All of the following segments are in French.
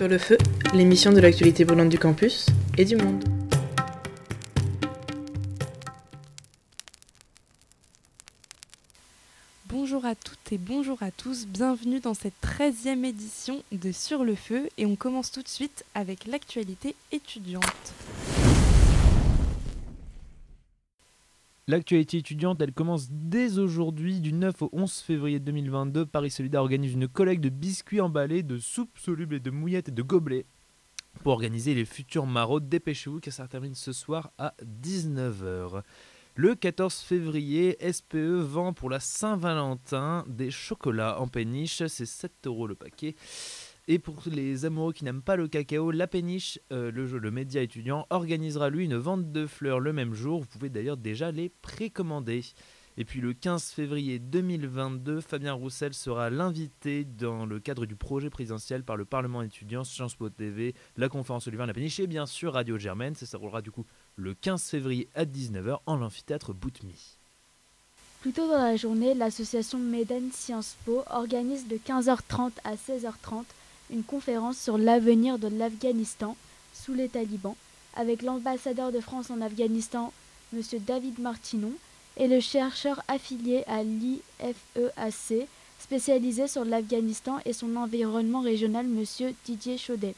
Sur le feu, l'émission de l'actualité brûlante du campus et du monde. Bonjour à toutes et bonjour à tous, bienvenue dans cette 13e édition de Sur le feu et on commence tout de suite avec l'actualité étudiante. L'actualité étudiante, elle commence dès aujourd'hui, du 9 au 11 février 2022. Paris Solidaire organise une collecte de biscuits emballés, de soupes solubles et de mouillettes et de gobelets pour organiser les futurs maraudes. Dépêchez-vous que ça termine ce soir à 19h. Le 14 février, SPE vend pour la Saint-Valentin des chocolats en péniche, c'est 7 euros le paquet. Et pour les amoureux qui n'aiment pas le cacao, La Péniche, euh, le, le média étudiant, organisera lui une vente de fleurs le même jour. Vous pouvez d'ailleurs déjà les précommander. Et puis le 15 février 2022, Fabien Roussel sera l'invité dans le cadre du projet présidentiel par le Parlement étudiant, Sciences Po TV, la conférence Olivier La Péniche et bien sûr Radio Germaine. Ça se roulera du coup le 15 février à 19h en l'amphithéâtre Boutmy. Plus tôt dans la journée, l'association Méden Sciences Po organise de 15h30 à 16h30 une conférence sur l'avenir de l'Afghanistan sous les talibans avec l'ambassadeur de France en Afghanistan, M. David Martinon, et le chercheur affilié à l'IFEAC spécialisé sur l'Afghanistan et son environnement régional, M. Didier Chaudet.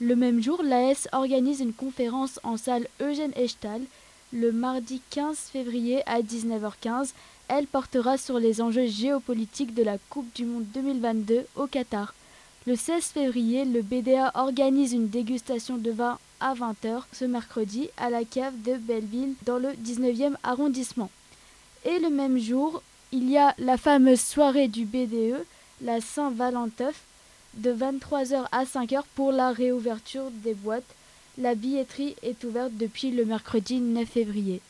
Le même jour, l'AS organise une conférence en salle Eugène Echtal le mardi 15 février à 19h15. Elle portera sur les enjeux géopolitiques de la Coupe du Monde 2022 au Qatar. Le 16 février, le BDA organise une dégustation de vin à 20h ce mercredi à la cave de Belleville dans le 19e arrondissement. Et le même jour, il y a la fameuse soirée du BDE, la Saint-Valentin, de 23h à 5h pour la réouverture des boîtes. La billetterie est ouverte depuis le mercredi 9 février.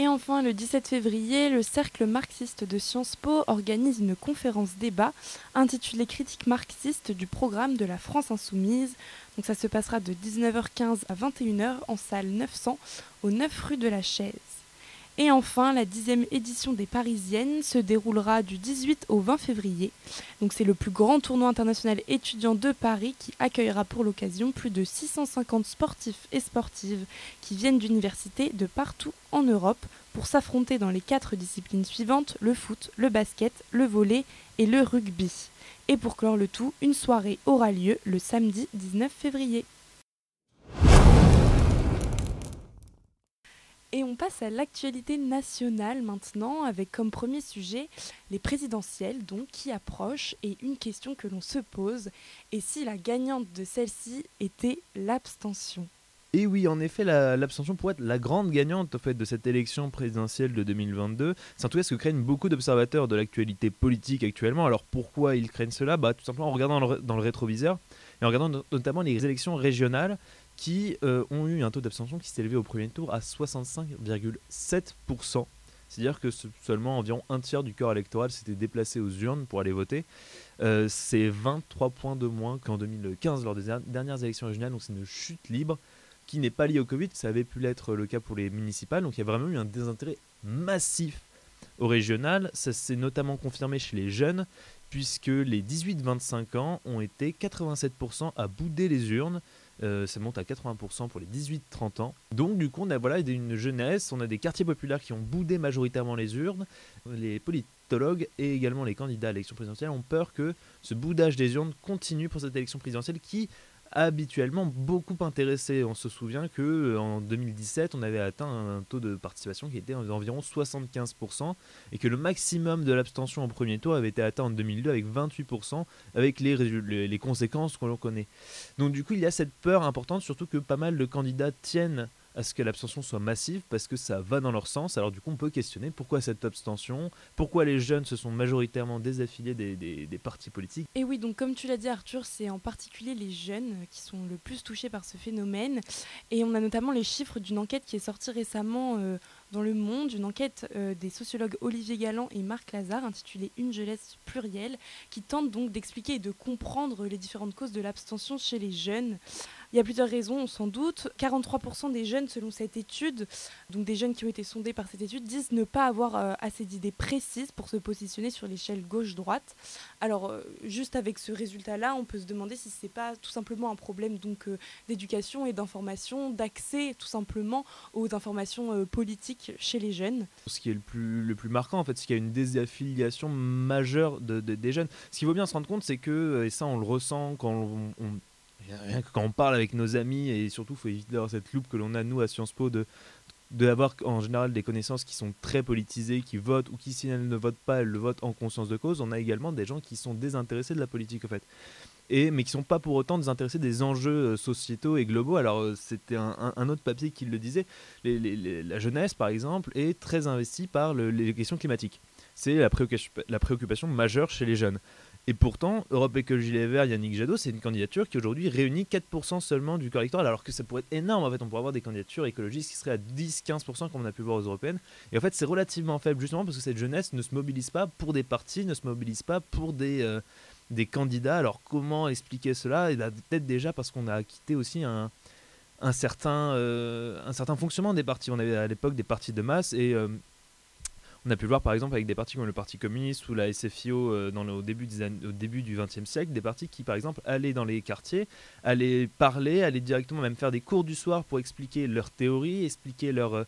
Et enfin, le 17 février, le Cercle marxiste de Sciences Po organise une conférence débat intitulée Critique marxiste du programme de la France insoumise. Donc ça se passera de 19h15 à 21h en salle 900 au 9 rue de la Chaise. Et enfin, la dixième édition des Parisiennes se déroulera du 18 au 20 février. Donc c'est le plus grand tournoi international étudiant de Paris qui accueillera pour l'occasion plus de 650 sportifs et sportives qui viennent d'universités de partout en Europe pour s'affronter dans les quatre disciplines suivantes, le foot, le basket, le volley et le rugby. Et pour clore le tout, une soirée aura lieu le samedi 19 février. Et on passe à l'actualité nationale maintenant, avec comme premier sujet les présidentielles, donc qui approchent, et une question que l'on se pose, et si la gagnante de celle-ci était l'abstention? Et oui, en effet, l'abstention pourrait être la grande gagnante en fait, de cette élection présidentielle de 2022. C'est en tout cas ce que craignent beaucoup d'observateurs de l'actualité politique actuellement? Alors pourquoi ils craignent cela? Bah, Tout simplement en regardant dans le, dans le rétroviseur et en regardant notamment les élections régionales qui euh, ont eu un taux d'abstention qui s'est élevé au premier tour à 65,7%. C'est-à-dire que seulement environ un tiers du corps électoral s'était déplacé aux urnes pour aller voter. Euh, c'est 23 points de moins qu'en 2015 lors des dernières élections régionales, donc c'est une chute libre qui n'est pas liée au Covid, ça avait pu l'être le cas pour les municipales, donc il y a vraiment eu un désintérêt massif au régional. Ça s'est notamment confirmé chez les jeunes, puisque les 18-25 ans ont été 87% à bouder les urnes. Euh, ça monte à 80% pour les 18-30 ans. Donc du coup, on a voilà, une jeunesse, on a des quartiers populaires qui ont boudé majoritairement les urnes. Les politologues et également les candidats à l'élection présidentielle ont peur que ce boudage des urnes continue pour cette élection présidentielle qui habituellement beaucoup intéressé. On se souvient que euh, en 2017, on avait atteint un taux de participation qui était d'environ 75% et que le maximum de l'abstention au premier tour avait été atteint en 2002 avec 28% avec les, les conséquences qu'on connaît. Donc du coup, il y a cette peur importante, surtout que pas mal de candidats tiennent à ce que l'abstention soit massive parce que ça va dans leur sens. Alors du coup, on peut questionner pourquoi cette abstention, pourquoi les jeunes se sont majoritairement désaffiliés des, partis politiques. Et oui, donc comme tu l'as dit Arthur, c'est en particulier les jeunes qui sont le plus touchés par ce phénomène. Et on a notamment les chiffres d'une enquête qui est sortie récemment euh, dans Le Monde une enquête euh, des sociologues Olivier Galland et Marc Lazare intitulée Une jeunesse plurielle qui tente donc d'expliquer et de comprendre les différentes causes de l'abstention chez les jeunes. Il y a plusieurs raisons, sans doute. 43% des jeunes, selon cette étude, donc des jeunes qui ont été sondés par cette étude, disent ne pas avoir euh, assez d'idées précises pour se positionner sur l'échelle gauche-droite. Alors, euh, juste avec ce résultat-là, on peut se demander si ce n'est pas tout simplement un problème donc euh, d'éducation et d'information, d'accès tout simplement aux informations politiques chez les jeunes. Ce qui est le plus, le plus marquant, en fait, c'est qu'il y a une désaffiliation majeure de, des jeunes. Ce qu'il faut bien se rendre compte, c'est que, et ça on le ressent quand on, on rien que quand on parle avec nos amis, et surtout, il faut éviter d'avoir cette loupe que l'on a, nous, à Sciences Po, de d'avoir en général des connaissances qui sont très politisées, qui votent, ou qui, si elles ne votent pas, elles le votent en conscience de cause. On a également des gens qui sont désintéressés de la politique, en fait. Et, mais qui sont pas pour autant désintéressés des enjeux euh, sociétaux et globaux. Alors, euh, c'était un, autre papier qui le disait. la jeunesse, par exemple, est très investie par les questions climatiques. C'est la préoccupation majeure chez les jeunes. Et pourtant, Europe Écologie Les Verts, Yannick Jadot, c'est une candidature qui aujourd'hui réunit 4% seulement du corps électoral, alors que ça pourrait être énorme. En fait, on pourrait avoir des candidatures écologistes qui seraient à 10-15% comme on a pu voir aux européennes. Et en fait, c'est relativement faible, justement parce que cette jeunesse ne se mobilise pas pour des partis, ne se mobilise pas pour des, euh, des candidats. Alors, comment expliquer cela? Et bah, Peut-être déjà parce qu'on a quitté aussi un, un, certain, euh, un certain fonctionnement des partis. On avait à l'époque des partis de masse et. Euh, on a pu le voir par exemple avec des partis comme le Parti communiste ou la SFIO euh, au début, du XXe siècle, des partis qui par exemple allaient dans les quartiers, allaient parler, allaient directement même faire des cours du soir pour expliquer leur théorie, expliquer leur, euh,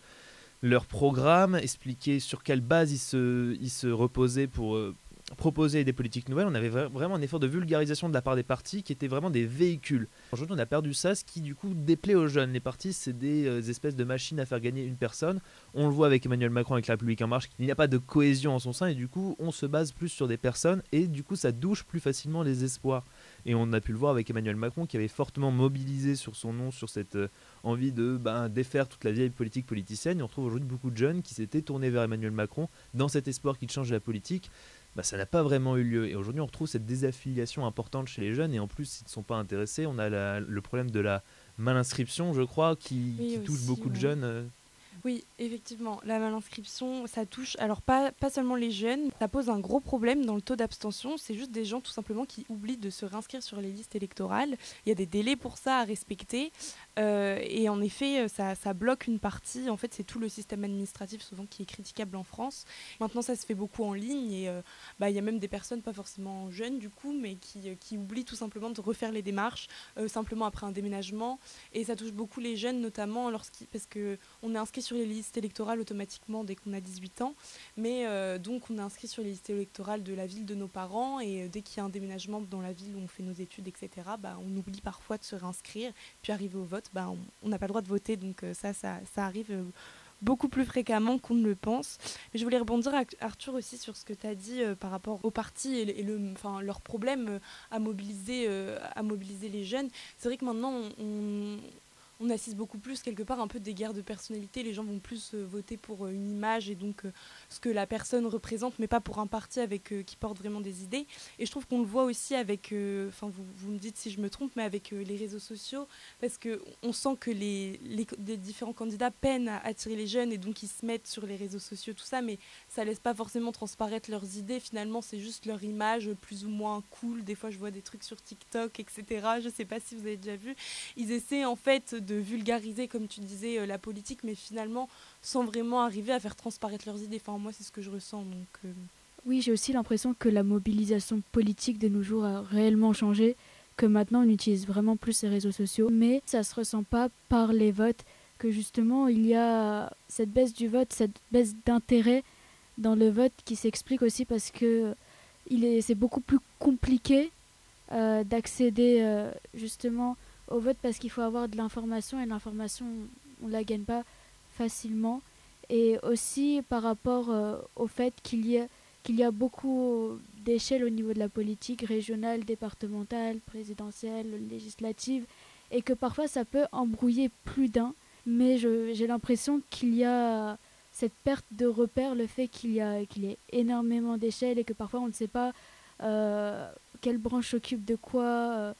leur programme, expliquer sur quelle base ils se, ils se reposaient pour, euh, proposer des politiques nouvelles, on avait vraiment un effort de vulgarisation de la part des partis qui étaient vraiment des véhicules. Aujourd'hui, on a perdu ça, ce qui du coup déplaît aux jeunes. Les partis, c'est des euh, espèces de machines à faire gagner une personne. On le voit avec Emmanuel Macron, avec la République en marche, il n'y a pas de cohésion en son sein et du coup, on se base plus sur des personnes et du coup, ça douche plus facilement les espoirs. Et on a pu le voir avec Emmanuel Macron qui avait fortement mobilisé sur son nom, sur cette euh, envie de ben, défaire toute la vieille politique politicienne. On trouve aujourd'hui beaucoup de jeunes qui s'étaient tournés vers Emmanuel Macron dans cet espoir qu'il change la politique bah, ça n'a pas vraiment eu lieu. Et aujourd'hui, on retrouve cette désaffiliation importante chez les jeunes. Et en plus, s'ils ne sont pas intéressés, on a le problème de la malinscription, je crois, qui, touche beaucoup de jeunes. Oui, effectivement, la malinscription, ça touche, alors pas, pas seulement les jeunes, ça pose un gros problème dans le taux d'abstention, c'est juste des gens tout simplement qui oublient de se réinscrire sur les listes électorales, il y a des délais pour ça à respecter, euh, et en effet, ça, ça, bloque une partie, en fait c'est tout le système administratif souvent qui est critiquable en France. Maintenant ça se fait beaucoup en ligne, et euh, bah, il y a même des personnes, pas forcément jeunes du coup, mais qui, euh, qui oublient tout simplement de refaire les démarches, simplement après un déménagement, et ça touche beaucoup les jeunes notamment parce qu'on est inscrit sur sur les listes électorales automatiquement dès qu'on a 18 ans, mais euh, donc on est inscrit sur les listes électorales de la ville de nos parents et euh, dès qu'il y a un déménagement dans la ville où on fait nos études, etc., bah, on oublie parfois de se réinscrire, puis arrivé au vote, bah, on n'a pas le droit de voter, donc euh, ça, ça, ça, arrive beaucoup plus fréquemment qu'on ne le pense. Mais je voulais rebondir, Arthur, aussi sur ce que tu as dit par rapport aux partis et, le, enfin, leur problème à, mobiliser, à mobiliser les jeunes. C'est vrai que maintenant, on assiste beaucoup plus quelque part un peu des guerres de personnalité. Les gens vont plus euh, voter pour euh, une image et donc euh, ce que la personne représente, mais pas pour un parti avec qui porte vraiment des idées. Et je trouve qu'on le voit aussi avec, enfin vous, vous, me dites si je me trompe, mais avec les réseaux sociaux, parce que on sent que les, les, différents candidats peinent à attirer les jeunes et donc ils se mettent sur les réseaux sociaux, tout ça, mais ça laisse pas forcément transparaître leurs idées. Finalement, c'est juste leur image plus ou moins cool. Des fois, je vois des trucs sur TikTok, etc. Je sais pas si vous avez déjà vu. Ils essaient en fait de vulgariser, comme tu disais, euh, la politique, mais finalement sans vraiment arriver à faire transparaître leurs idées. Enfin, moi, c'est ce que je ressens. Donc, euh. Oui, j'ai aussi l'impression que la mobilisation politique de nos jours a réellement changé, que maintenant on utilise vraiment plus ces réseaux sociaux, mais ça se ressent pas par les votes, que justement il y a cette baisse du vote, cette baisse d'intérêt dans le vote qui s'explique aussi parce que il est, c'est beaucoup plus compliqué euh, d'accéder justement au vote parce qu'il faut avoir de l'information et l'information, on ne la gagne pas facilement. Et aussi par rapport euh, au fait qu'il y, qu'il y a beaucoup d'échelles au niveau de la politique régionale, départementale, présidentielle, législative, et que parfois ça peut embrouiller plus d'un. Mais j'ai l'impression qu'il y a cette perte de repère, le fait qu'il y, a, y ait énormément d'échelles et que parfois on ne sait pas euh, quelle branche s'occupe de quoi. Euh,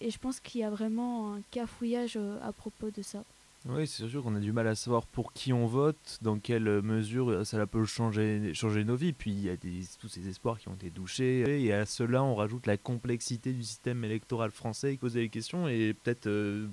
et je pense qu'il y a vraiment un cafouillage euh, à propos de ça. Oui, c'est sûr qu'on a du mal à savoir pour qui on vote, dans quelle mesure ça peut changer, nos vies. Puis il y a tous ces espoirs qui ont été douchés. Et à cela, on rajoute la complexité du système électoral français, poser les questions et peut-être euh,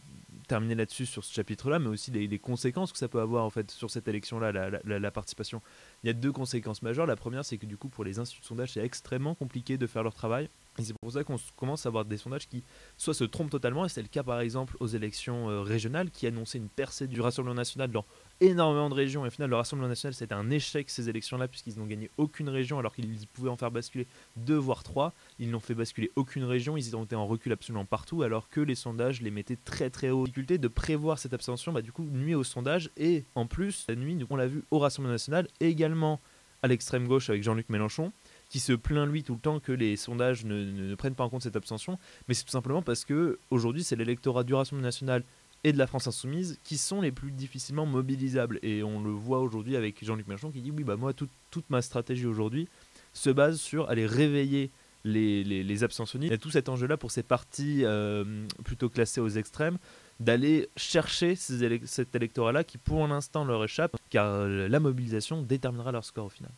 terminer là-dessus sur ce chapitre-là, mais aussi les, conséquences que ça peut avoir en fait sur cette élection-là, la, participation. Il y a deux conséquences majeures. La première, c'est que du coup, pour les instituts de sondage, c'est extrêmement compliqué de faire leur travail. C'est pour ça qu'on commence à avoir des sondages qui soit se trompent totalement, et c'est le cas par exemple aux élections euh, régionales qui annonçaient une percée du Rassemblement national dans énormément de régions. Et au final, le Rassemblement national, c'était un échec ces élections-là, puisqu'ils n'ont gagné aucune région alors qu'ils pouvaient en faire basculer deux voire trois. Ils n'ont fait basculer aucune région, ils ont été en recul absolument partout, alors que les sondages les mettaient très très haut. La difficulté de prévoir cette abstention, bah, du coup, nuit au sondage, et en plus, la nuit, on l'a vu au Rassemblement national, également à l'extrême gauche avec Jean-Luc Mélenchon qui se plaint lui tout le temps que les sondages ne, prennent pas en compte cette abstention, mais c'est tout simplement parce que aujourd'hui c'est l'électorat du Rassemblement national et de la France insoumise qui sont les plus difficilement mobilisables. Et on le voit aujourd'hui avec Jean-Luc Mélenchon qui dit oui bah moi toute, ma stratégie aujourd'hui se base sur aller réveiller les, les, abstentionnistes. Il y a tout cet enjeu-là pour ces partis euh, plutôt classés aux extrêmes d'aller chercher cet électorat-là qui pour l'instant leur échappe, car la mobilisation déterminera leur score au final.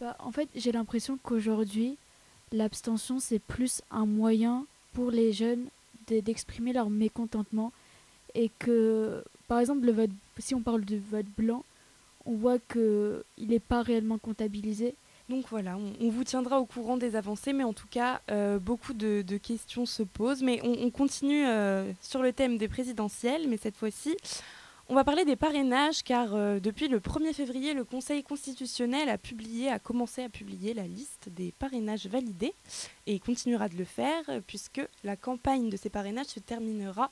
Bah, en fait, j'ai l'impression qu'aujourd'hui, l'abstention, c'est plus un moyen pour les jeunes d'exprimer leur mécontentement. Et que, par exemple, le vote, si on parle de vote blanc, on voit qu'il n'est pas réellement comptabilisé. Donc voilà, on, vous tiendra au courant des avancées, mais en tout cas, euh, beaucoup de, questions se posent. Mais on, continue euh, sur le thème des présidentielles, mais cette fois-ci, on va parler des parrainages car euh, depuis le 1er février, le Conseil constitutionnel a commencé à publier la liste des parrainages validés et continuera de le faire puisque la campagne de ces parrainages se terminera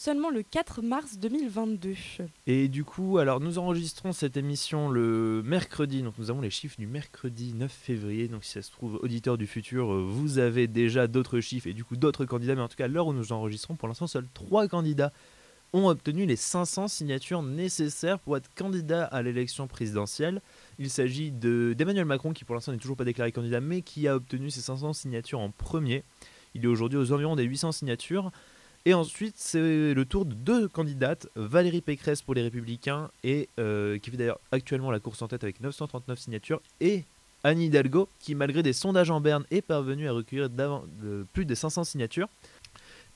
seulement le 4 mars 2022. Et du coup, alors nous enregistrons cette émission le mercredi, donc nous avons les chiffres du mercredi 9 février, donc si ça se trouve, auditeur du futur, euh, vous avez déjà d'autres chiffres et du coup d'autres candidats, mais en tout cas, à l'heure où nous enregistrons, pour l'instant, seuls trois candidats ont obtenu les 500 signatures nécessaires pour être candidat à l'élection présidentielle. Il s'agit d'Emmanuel Macron qui pour l'instant n'est toujours pas déclaré candidat mais qui a obtenu ses 500 signatures en premier. Il est aujourd'hui aux environs des 800 signatures. Et ensuite, c'est le tour de deux candidates, Valérie Pécresse pour les Républicains, et euh, qui fait d'ailleurs actuellement la course en tête avec 939 signatures, et Annie Hidalgo, qui malgré des sondages en berne est parvenue à recueillir plus de 500 signatures.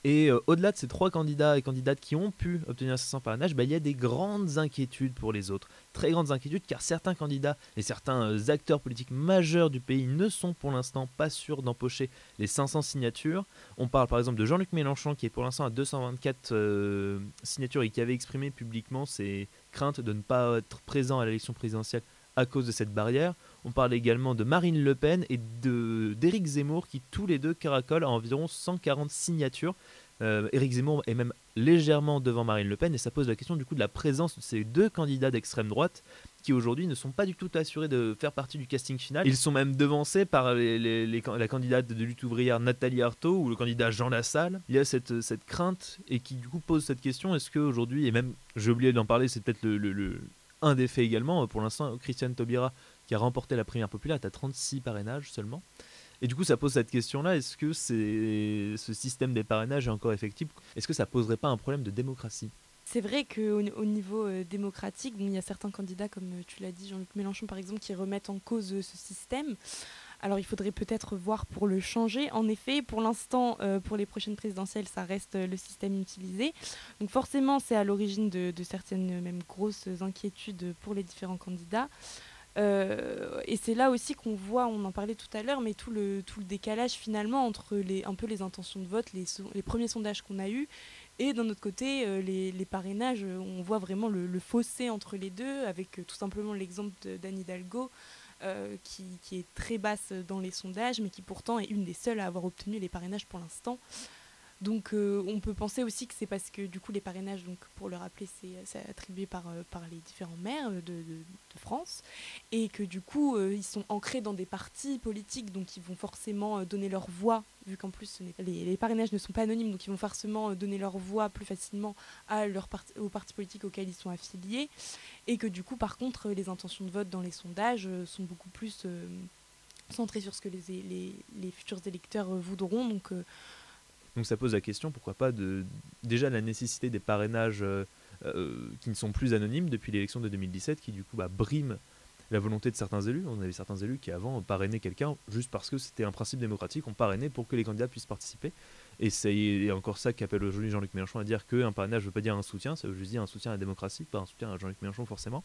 Et euh, au-delà de ces trois candidats et candidates qui ont pu obtenir 500 parrainages, bah, il y a des grandes inquiétudes pour les autres. Très grandes inquiétudes car certains candidats et certains euh, acteurs politiques majeurs du pays ne sont pour l'instant pas sûrs d'empocher les 500 signatures. On parle par exemple de Jean-Luc Mélenchon qui est pour l'instant à 224 euh, signatures et qui avait exprimé publiquement ses craintes de ne pas être présent à l'élection présidentielle à cause de cette barrière. On parle également de Marine Le Pen et d'Éric Zemmour qui tous les deux caracolent à environ 140 signatures. Euh, Éric Zemmour est même légèrement devant Marine Le Pen et ça pose la question du coup de la présence de ces deux candidats d'extrême droite qui aujourd'hui ne sont pas du tout assurés de faire partie du casting final. Ils sont même devancés par la candidate de lutte ouvrière Nathalie Arthaud ou le candidat Jean Lassalle. Il y a cette, crainte et qui du coup pose cette question est-ce qu'aujourd'hui, et même j'ai oublié d'en parler, c'est peut-être le, un des faits également, pour l'instant Christiane Taubira qui a remporté la première populaire, tu as 36 parrainages seulement. Et du coup, ça pose cette question-là est-ce que ce système des parrainages est encore effectif? Est-ce que ça poserait pas un problème de démocratie? C'est vrai qu'au au niveau euh, démocratique, il y a certains candidats, comme euh, tu l'as dit, Jean-Luc Mélenchon par exemple, qui remettent en cause euh, ce système. Alors il faudrait peut-être voir pour le changer. En effet, pour l'instant, pour les prochaines présidentielles, ça reste le système utilisé. Donc forcément, c'est à l'origine de, certaines même grosses inquiétudes pour les différents candidats. Euh, et c'est là aussi qu'on voit, on en parlait tout à l'heure, mais tout le, tout le décalage finalement entre les, un peu les intentions de vote, les, premiers sondages qu'on a eus, et d'un autre côté, euh, les, parrainages, on voit vraiment le, fossé entre les deux, avec euh, tout simplement l'exemple d'Anne Hidalgo, qui, qui, est très basse dans les sondages, mais qui pourtant est une des seules à avoir obtenu les parrainages pour l'instant. Donc euh, on peut penser aussi que c'est parce que du coup les parrainages, donc pour le rappeler, c'est attribué par, euh, par les différents maires de, France, et que du coup euh, ils sont ancrés dans des partis politiques, donc ils vont forcément donner leur voix, vu qu'en plus les, parrainages ne sont pas anonymes, donc ils vont forcément donner leur voix plus facilement à aux partis politiques auxquels ils sont affiliés, et que du coup par contre les intentions de vote dans les sondages sont beaucoup plus centrées sur ce que les, les, les futurs électeurs voudront. Donc donc ça pose la question, pourquoi pas, de déjà la nécessité des parrainages euh, qui ne sont plus anonymes depuis l'élection de 2017, qui du coup bah, briment la volonté de certains élus. On avait certains élus qui avant parrainaient quelqu'un juste parce que c'était un principe démocratique, on parrainait pour que les candidats puissent participer. Et c'est encore ça qu'appelle aujourd'hui Jean-Luc Mélenchon à dire qu'un parrainage ne veut pas dire un soutien, ça veut juste dire un soutien à la démocratie, pas un soutien à Jean-Luc Mélenchon forcément.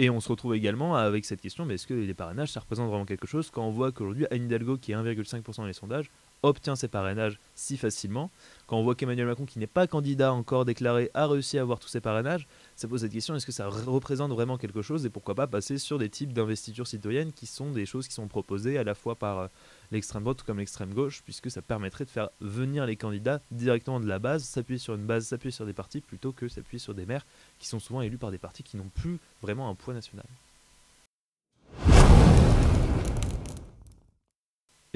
Et on se retrouve également avec cette question, mais est-ce que les parrainages, ça représente vraiment quelque chose? Quand on voit qu'aujourd'hui, Anne Hidalgo, qui est 1,5% dans les sondages, obtient ses parrainages si facilement. Quand on voit qu'Emmanuel Macron, qui n'est pas candidat encore déclaré, a réussi à avoir tous ses parrainages, ça pose cette question est-ce que ça représente vraiment quelque chose et pourquoi pas passer sur des types d'investitures citoyennes qui sont des choses qui sont proposées à la fois par euh, l'extrême droite comme l'extrême gauche, puisque ça permettrait de faire venir les candidats directement de la base, s'appuyer sur une base, s'appuyer sur des partis plutôt que s'appuyer sur des maires qui sont souvent élus par des partis qui n'ont plus vraiment un poids national.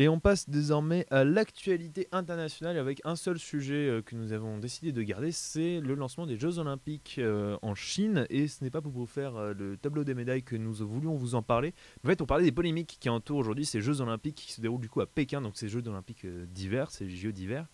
Et on passe désormais à l'actualité internationale avec un seul sujet euh, que nous avons décidé de garder, c'est le lancement des Jeux Olympiques euh, en Chine. Et ce n'est pas pour vous faire euh, le tableau des médailles que nous voulions vous en parler. En fait, pour parler des polémiques qui entourent aujourd'hui ces Jeux Olympiques qui se déroulent du coup à Pékin, donc ces Jeux Olympiques d'hiver, ces Jeux d'hiver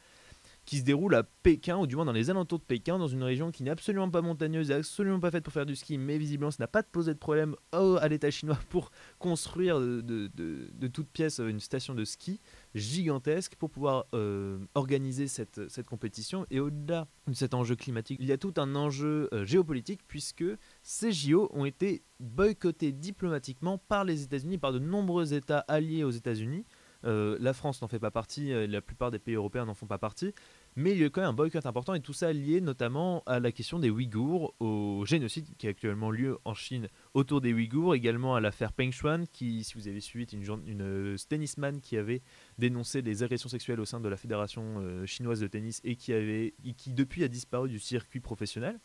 qui se déroule à Pékin, ou du moins dans les alentours de Pékin, dans une région qui n'est absolument pas montagneuse et absolument pas faite pour faire du ski, mais visiblement ça n'a pas posé de problème à l'État chinois pour construire de, de, de, toute pièce une station de ski gigantesque pour pouvoir euh, organiser cette, cette, compétition. Et au-delà de cet enjeu climatique, il y a tout un enjeu euh, géopolitique puisque ces JO ont été boycottés diplomatiquement par les États-Unis, par de nombreux États alliés aux États-Unis. Euh, la France n'en fait pas partie, euh, la plupart des pays européens n'en font pas partie, mais il y a quand même un boycott important et tout ça lié notamment à la question des Ouïghours, au génocide qui a actuellement lieu en Chine autour des Ouïghours, également à l'affaire Peng Shuan, qui, si vous avez suivi, est une, une euh, tennisman qui avait dénoncé des agressions sexuelles au sein de la fédération chinoise de tennis et qui, avait, qui depuis a disparu du circuit professionnel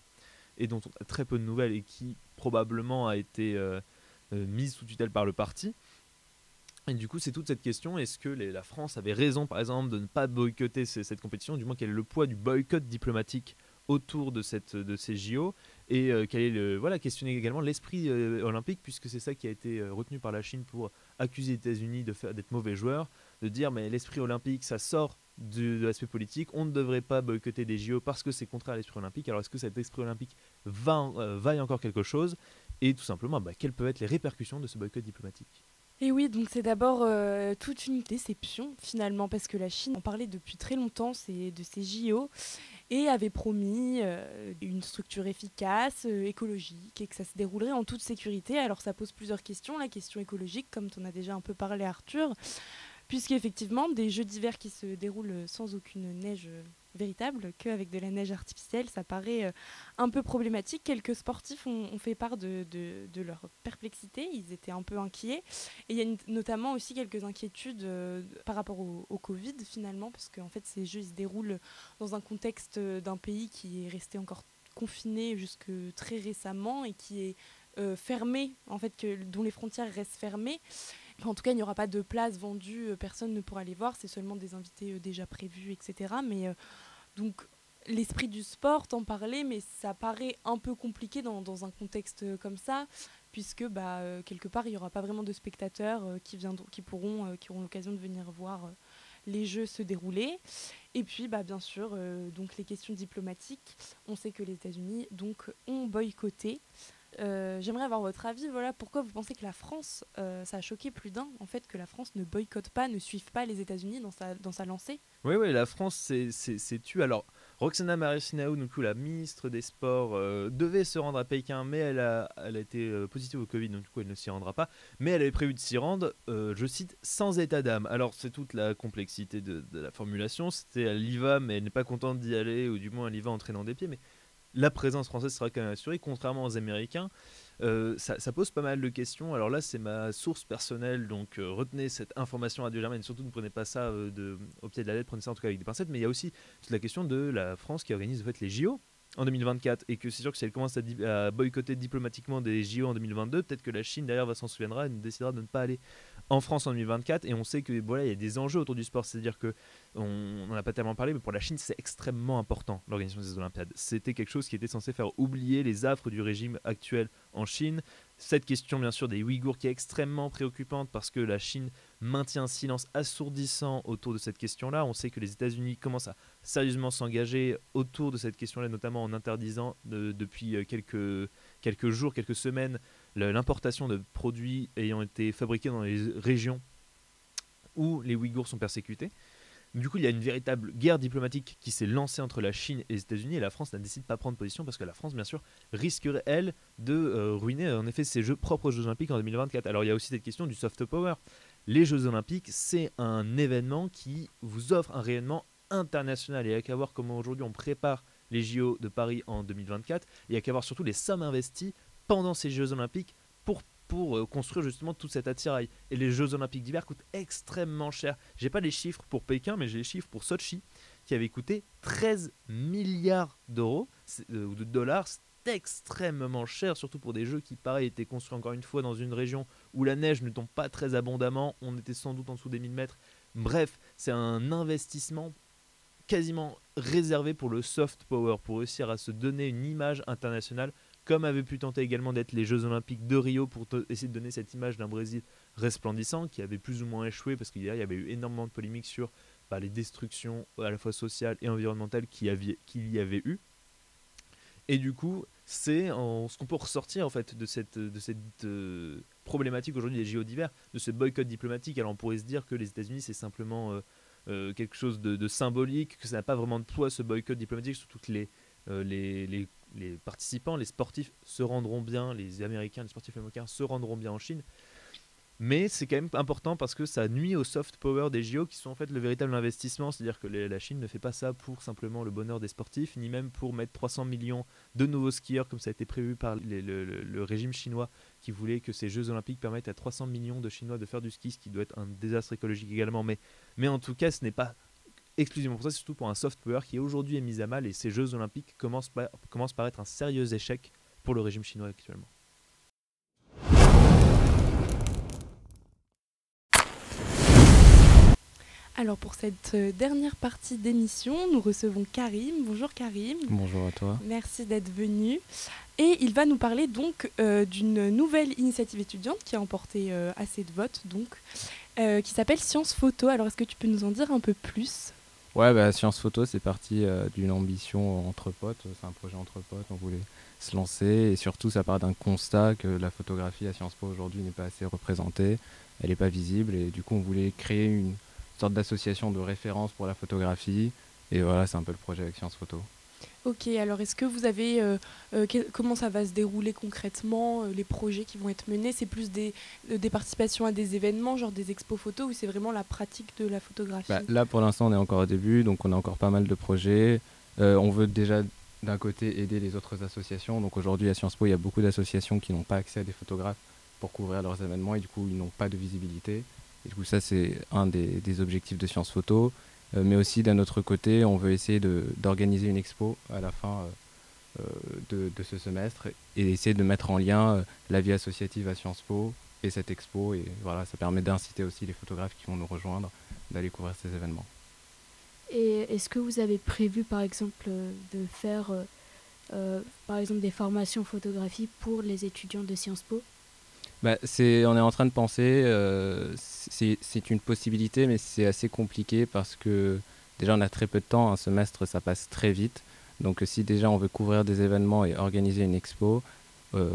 et dont on a très peu de nouvelles et qui probablement a été mise sous tutelle par le parti. Et du coup, c'est toute cette question est-ce que la France avait raison, par exemple, de ne pas boycotter cette compétition Du moins, quel est le poids du boycott diplomatique autour de, ces JO Et euh, quel est le, voilà, questionner également l'esprit euh, olympique, puisque c'est ça qui a été euh, retenu par la Chine pour accuser les États-Unis d'être mauvais joueurs, de dire mais l'esprit olympique, ça sort de, l'aspect politique, on ne devrait pas boycotter des JO parce que c'est contraire à l'esprit olympique. Alors, est-ce que cet esprit olympique va, vaille encore quelque chose? Et tout simplement, bah, quelles peuvent être les répercussions de ce boycott diplomatique? Et oui, donc c'est d'abord euh, toute une déception finalement, parce que la Chine en parlait depuis très longtemps de ces JO et avait promis euh, une structure efficace, euh, écologique, et que ça se déroulerait en toute sécurité. Alors ça pose plusieurs questions. La question écologique, comme tu en as déjà un peu parlé Arthur, puisqu'effectivement, des jeux d'hiver qui se déroulent sans aucune neige véritable qu'avec de la neige artificielle, ça paraît euh, un peu problématique. Quelques sportifs ont, fait part de, leur perplexité, ils étaient un peu inquiets. Et il y a notamment aussi quelques inquiétudes euh, par rapport au, Covid finalement, parce qu'en fait ces jeux se déroulent dans un contexte d'un pays qui est resté encore confiné jusque très récemment et qui est euh, fermé, en fait, dont les frontières restent fermées. en tout cas, il n'y aura pas de place vendue, personne ne pourra les voir, c'est seulement des invités déjà prévus, etc. Mais donc l'esprit du sport, t'en parlais, mais ça paraît un peu compliqué dans, un contexte euh, comme ça, puisque bah, euh, quelque part, il n'y aura pas vraiment de spectateurs euh, qui, viendront, qui, pourront, qui auront l'occasion de venir voir les jeux se dérouler. Et puis, bah, bien sûr, donc les questions diplomatiques. On sait que les États-Unis donc, ont boycotté euh, j'aimerais avoir votre avis. Voilà, pourquoi vous pensez que la France, euh, ça a choqué plus d'un, en fait, que la France ne boycotte pas, ne suive pas les États-Unis dans sa, dans sa lancée? Oui, oui, la France c'est tu. Alors, Roxana Maracineanu, du coup, la ministre des Sports, euh, devait se rendre à Pékin, mais elle a, elle a été positive au Covid, donc du coup, elle ne s'y rendra pas. Mais elle avait prévu de s'y rendre, je cite, sans état d'âme. Alors, c'est toute la complexité de, de la formulation. C'était elle y va, mais elle n'est pas contente d'y aller, ou du moins elle y va en traînant des pieds. Mais la présence française sera quand même assurée, contrairement aux Américains. Euh, ça, pose pas mal de questions. Alors là, c'est ma source personnelle, donc euh, retenez cette information à Dieu Germaine. Surtout, ne prenez pas ça euh, de, au pied de la lettre, prenez ça en tout cas avec des pincettes. Mais il y a aussi toute la question de la France qui organise en fait les JO en 2024 et que c'est sûr que si elle commence à, boycotter diplomatiquement des JO en 2022, peut-être que la Chine derrière va s'en souviendra et décidera de ne pas aller en France en 2024 et on sait que voilà il y a des enjeux autour du sport c'est-à-dire que on n'en a pas tellement parlé mais pour la Chine c'est extrêmement important l'organisation des Olympiades c'était quelque chose qui était censé faire oublier les affres du régime actuel en Chine Cette question, bien sûr, des Ouïghours qui est extrêmement préoccupante parce que la Chine maintient un silence assourdissant autour de cette question-là. On sait que les États-Unis commencent à sérieusement s'engager autour de cette question-là, notamment en interdisant depuis euh, quelques, quelques jours, quelques semaines, l'importation de produits ayant été fabriqués dans les régions où les Ouïghours sont persécutés. Du coup, il y a une véritable guerre diplomatique qui s'est lancée entre la Chine et les États-Unis et la France n'a décidé de prendre position parce que la France, bien sûr, risquerait, elle, de euh, ruiner en effet ses jeux, propres Jeux Olympiques en 2024. Alors, il y a aussi cette question du soft power. Les Jeux Olympiques, c'est un événement qui vous offre un rayonnement international. Et il n'y a qu'à voir comment aujourd'hui on prépare les JO de Paris en 2024. Il n'y a qu'à voir surtout les sommes investies pendant ces Jeux Olympiques pour euh, construire justement toute cette attirail. Et les Jeux Olympiques d'hiver coûtent extrêmement cher. J'ai pas les chiffres pour Pékin, mais j'ai les chiffres pour Sochi, qui avait coûté 13 milliards d'euros euh, ou de dollars. C'est extrêmement cher, surtout pour des jeux qui, pareil, étaient construits encore une fois dans une région où la neige ne tombe pas très abondamment. On était sans doute en dessous des 1000 mètres. Bref, c'est un investissement quasiment réservé pour le soft power, pour réussir à se donner une image internationale comme avait pu tenter également d'être les Jeux Olympiques de Rio pour essayer de donner cette image d'un Brésil resplendissant, qui avait plus ou moins échoué parce qu'il y avait eu énormément de polémiques sur bah, les destructions à la fois sociales et environnementales qu'il y, avait eu. Et du coup, c'est ce qu'on peut ressortir en fait de cette, euh, problématique aujourd'hui des JO d'hiver, de ce boycott diplomatique. Alors on pourrait se dire que les États-Unis c'est simplement euh, euh, quelque chose de, symbolique, que ça n'a pas vraiment de poids ce boycott diplomatique, surtout que les, les, les les participants, les sportifs se rendront bien, les Américains, les sportifs américains se rendront bien en Chine. Mais c'est quand même important parce que ça nuit au soft power des JO qui sont en fait le véritable investissement. C'est-à-dire que la Chine ne fait pas ça pour simplement le bonheur des sportifs, ni même pour mettre 300 millions de nouveaux skieurs comme ça a été prévu par le, régime chinois qui voulait que ces Jeux olympiques permettent à 300 millions de Chinois de faire du ski, ce qui doit être un désastre écologique également. Mais, en tout cas, ce n'est pas exclusivement pour ça, surtout pour un soft power qui aujourd'hui est mis à mal et ces Jeux olympiques commencent par, commencent par être un sérieux échec pour le régime chinois actuellement. Alors pour cette euh, dernière partie d'émission, nous recevons Karim. Bonjour Karim. Bonjour à toi. Merci d'être venu. Et il va nous parler donc euh, d'une nouvelle initiative étudiante qui a emporté euh, assez de votes, donc, qui s'appelle Science Photo. Alors est-ce que tu peux nous en dire un peu plus? Ouais, bah, Science Photo, c'est parti euh, d'une ambition entre potes. C'est un projet entre potes. On voulait se lancer. Et surtout, ça part d'un constat que la photographie à Sciences Po aujourd'hui n'est pas assez représentée. Elle n'est pas visible. Et du coup, on voulait créer une sorte d'association de référence pour la photographie. Et voilà, c'est un peu le projet avec Science Photo. Ok, alors est-ce que vous avez, euh, euh, comment ça va se dérouler concrètement, euh, les projets qui vont être menés? C'est plus des, des, participations à des événements, genre des expos photos, ou c'est vraiment la pratique de la photographie? Bah, Là, pour l'instant, on est encore au début, donc on a encore pas mal de projets. on veut déjà, d'un côté, aider les autres associations. Donc aujourd'hui, à Sciences Po, il y a beaucoup d'associations qui n'ont pas accès à des photographes pour couvrir leurs événements, et du coup, ils n'ont pas de visibilité. Et du coup, ça, c'est un des, des objectifs de Sciences Photo. Euh, mais aussi d'un autre côté, on veut essayer d'organiser une expo à la fin euh, euh, de, ce semestre et essayer de mettre en lien la vie associative à Sciences Po et cette expo. Et voilà, ça permet d'inciter aussi les photographes qui vont nous rejoindre d'aller couvrir ces événements. Et est-ce que vous avez prévu, par exemple, de faire, par exemple, des formations photographie pour les étudiants de Sciences Po? Bah, c'est, on est en train de penser, euh, c'est, une possibilité, mais c'est assez compliqué parce que déjà on a très peu de temps, un semestre ça passe très vite. Donc si déjà on veut couvrir des événements et organiser une expo, euh,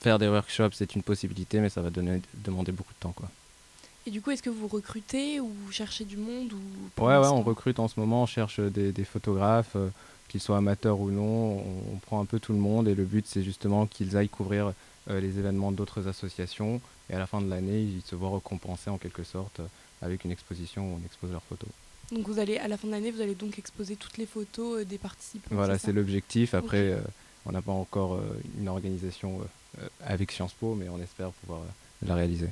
faire des workshops c'est une possibilité, mais ça va donner, demander beaucoup de temps. Quoi. Et du coup, est-ce que vous recrutez ou cherchez du monde ou Ouais, ouais, on recrute en ce moment, on cherche des, photographes, euh, qu'ils soient amateurs ou non, on, prend un peu tout le monde et le but c'est justement qu'ils aillent couvrir euh, les événements d'autres associations. Et à la fin de l'année, ils se voient récompensés en quelque sorte euh, avec une exposition où on expose leurs photos. Donc vous allez à la fin de l'année, vous allez donc exposer toutes les photos euh, des participants. Voilà, c'est l'objectif. Après, on n'a pas encore une organisation avec Sciences Po, mais on espère pouvoir la réaliser.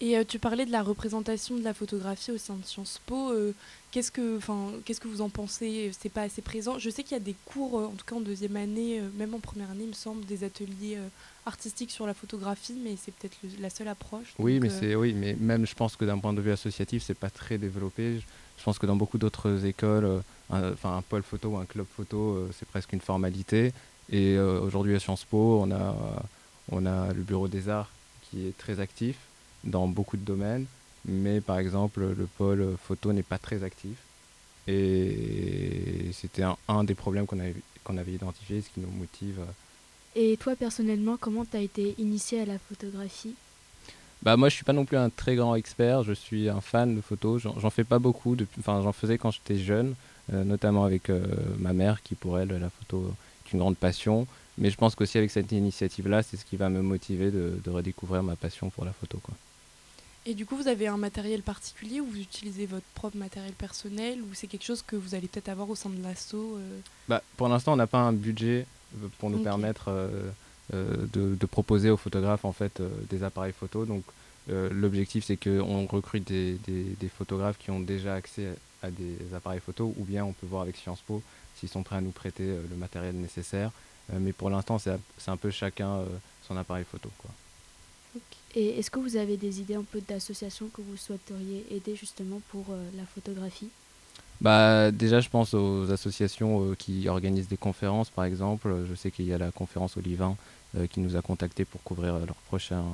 Et euh, tu parlais de la représentation de la photographie au sein de Sciences Po. Euh, qu'est-ce, que, qu'est-ce que vous en pensez? C'est pas assez présent. Je sais qu'il y a des cours, euh, en tout cas en deuxième année, même en première année, il me semble, des ateliers artistiques sur la photographie, mais c'est peut-être la seule approche. Oui, mais c'est oui, mais même je pense que d'un point de vue associatif, c'est pas très développé. Je pense que dans beaucoup d'autres écoles, enfin un, pôle photo ou un club photo, c'est presque une formalité. Et aujourd'hui à Sciences Po, on a On a le bureau des arts qui est très actif dans beaucoup de domaines, mais par exemple le pôle photo n'est pas très actif. Et c'était un, des problèmes qu'on avait, qu'on avait identifié, ce qui nous motive. Et toi personnellement, comment tu as été initié à la photographie? Bah moi je suis pas non plus un très grand expert, je suis un fan de photos, j'en fais pas beaucoup, enfin j'en faisais quand j'étais jeune, euh, notamment avec euh, ma mère qui pour elle la photo est une grande passion, mais je pense qu'aussi avec cette initiative là c'est ce qui va me motiver de, redécouvrir ma passion pour la photo. Quoi. Et du coup vous avez un matériel particulier ou vous utilisez votre propre matériel personnel ou c'est quelque chose que vous allez peut-être avoir au sein de l'assaut euh bah, Pour l'instant on n'a pas un budget pour nous permettre euh, de, proposer aux photographes en fait euh, des appareils photo. Donc euh, l'objectif c'est qu'on recrute des, photographes qui ont déjà accès à des appareils photo ou bien on peut voir avec Sciences Po s'ils sont prêts à nous prêter le matériel nécessaire. mais pour l'instant c'est un peu chacun son appareil photo. Quoi. Et est-ce que vous avez des idées un peu d'associations que vous souhaiteriez aider justement pour la photographie? Bah, Déjà, je pense aux associations qui organisent des conférences, par exemple. Je sais qu'il y a la conférence Olivin euh, qui nous a contactés pour couvrir leur prochain,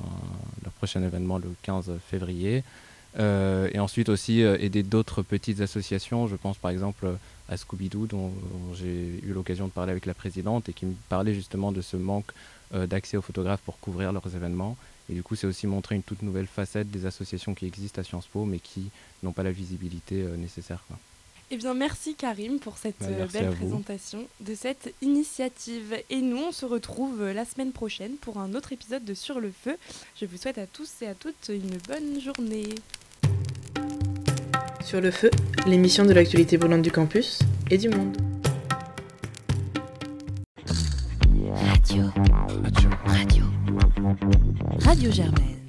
leur prochain événement le 15 février. Euh, et ensuite aussi euh, aider d'autres petites associations. Je pense par exemple à Scooby-Doo, dont, j'ai eu l'occasion de parler avec la présidente et qui me parlait justement de ce manque d'accès aux photographes pour couvrir leurs événements. Et du coup, c'est aussi montrer une toute nouvelle facette des associations qui existent à Sciences Po, mais qui n'ont pas la visibilité nécessaire. Eh bien, merci Karim pour cette bah, euh, belle présentation de cette initiative. Et nous, on se retrouve euh, la semaine prochaine pour un autre épisode de Sur le Feu. Je vous souhaite à tous et à toutes une bonne journée. Sur le Feu, l'émission de l'actualité brûlante du campus et du monde. Radio. Radio. Radio. Radio Germaine.